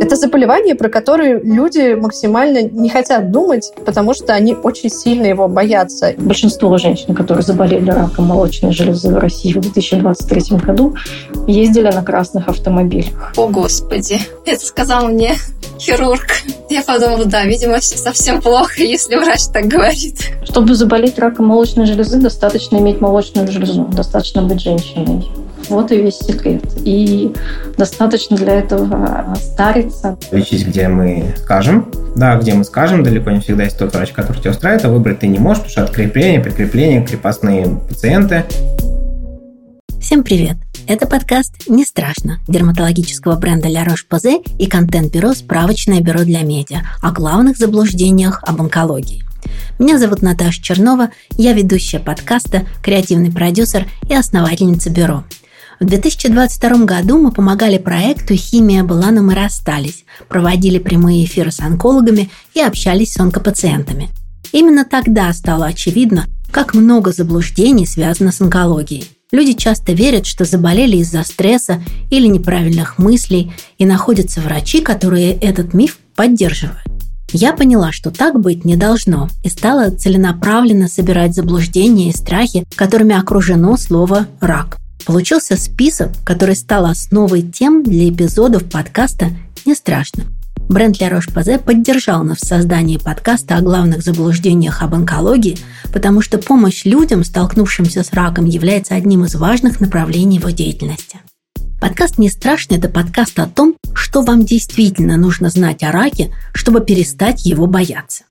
Это заболевание, про которое люди максимально не хотят думать, потому что они очень сильно его боятся. Большинство женщин, которые заболели раком молочной железы в России в 2023 году, ездили на красных автомобилях. О, Господи, это сказал мне хирург. Я подумала, да, видимо, все совсем плохо, если врач так говорит. Чтобы заболеть раком молочной железы, достаточно иметь молочную железу, достаточно быть женщиной. Вот и весь секрет. И достаточно для этого стариться. Лечить, где мы скажем. Да, где мы скажем, далеко не всегда есть тот врач, который тебя устраивает, а выбрать ты не можешь, потому что открепление, прикрепление, крепостные пациенты. Всем привет! Это подкаст «Не страшно» дерматологического бренда La Roche-Posay и контент-бюро «Справочное бюро для медиа» о главных заблуждениях об онкологии. Меня зовут Наташа Чернова, я ведущая подкаста, креативный продюсер и основательница бюро – в 2022 году мы помогали проекту «Химия была, но мы расстались», проводили прямые эфиры с онкологами и общались с онкопациентами. Именно тогда стало очевидно, как много заблуждений связано с онкологией. Люди часто верят, что заболели из-за стресса или неправильных мыслей, и находятся врачи, которые этот миф поддерживают. Я поняла, что так быть не должно, и стала целенаправленно собирать заблуждения и страхи, которыми окружено слово «рак». Получился список, который стал основой тем для эпизодов подкаста «Не страшно». Бренд Ля Рош-Пазе поддержал нас в создании подкаста о главных заблуждениях об онкологии, потому что помощь людям, столкнувшимся с раком, является одним из важных направлений его деятельности. Подкаст «Не страшно» – это подкаст о том, что вам действительно нужно знать о раке, чтобы перестать его бояться.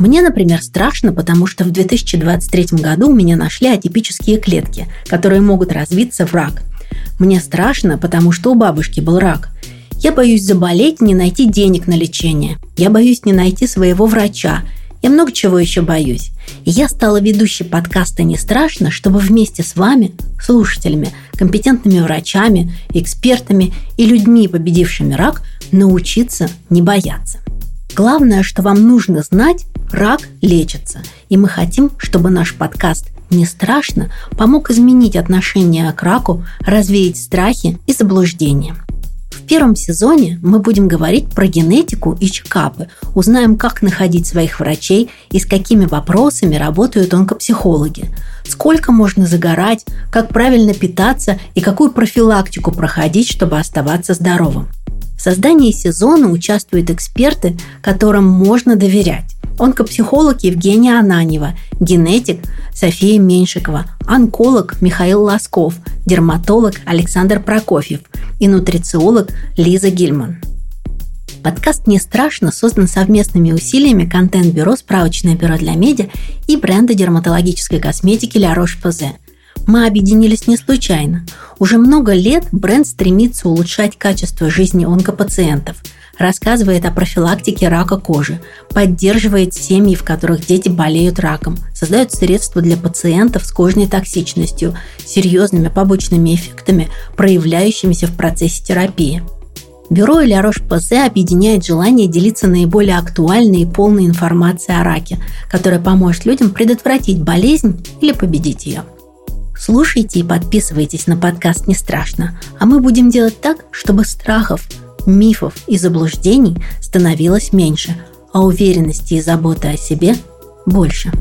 Мне, например, страшно, потому что в 2023 году у меня нашли атипические клетки, которые могут развиться в рак. Мне страшно, потому что у бабушки был рак. Я боюсь заболеть, не найти денег на лечение. Я боюсь не найти своего врача. Я много чего еще боюсь. И я стала ведущей подкаста «Не страшно», чтобы вместе с вами, слушателями, компетентными врачами, экспертами и людьми, победившими рак, научиться не бояться. Главное, что вам нужно знать, рак лечится. И мы хотим, чтобы наш подкаст «Не страшно» помог изменить отношение к раку, развеять страхи и заблуждения. В первом сезоне мы будем говорить про генетику и чекапы, узнаем, как находить своих врачей и с какими вопросами работают онкопсихологи, сколько можно загорать, как правильно питаться и какую профилактику проходить, чтобы оставаться здоровым. В создании сезона участвуют эксперты, которым можно доверять. Онкопсихолог Евгения Ананева, генетик София Меньшикова, онколог Михаил Лосков, дерматолог Александр Прокофьев и нутрициолог Лиза Гильман. Подкаст «Не страшно» создан совместными усилиями контент-бюро «Справочное бюро для медиа» и бренда дерматологической косметики «Ля Рош-Позе». Мы объединились не случайно. Уже много лет бренд стремится улучшать качество жизни онкопациентов, рассказывает о профилактике рака кожи, поддерживает семьи, в которых дети болеют раком, создает средства для пациентов с кожной токсичностью, серьезными побочными эффектами, проявляющимися в процессе терапии. Бюро Ля Рош-Позе объединяет желание делиться наиболее актуальной и полной информацией о раке, которая поможет людям предотвратить болезнь или победить ее. Слушайте и подписывайтесь на подкаст «Не страшно», а мы будем делать так, чтобы страхов, мифов и заблуждений становилось меньше, а уверенности и заботы о себе больше.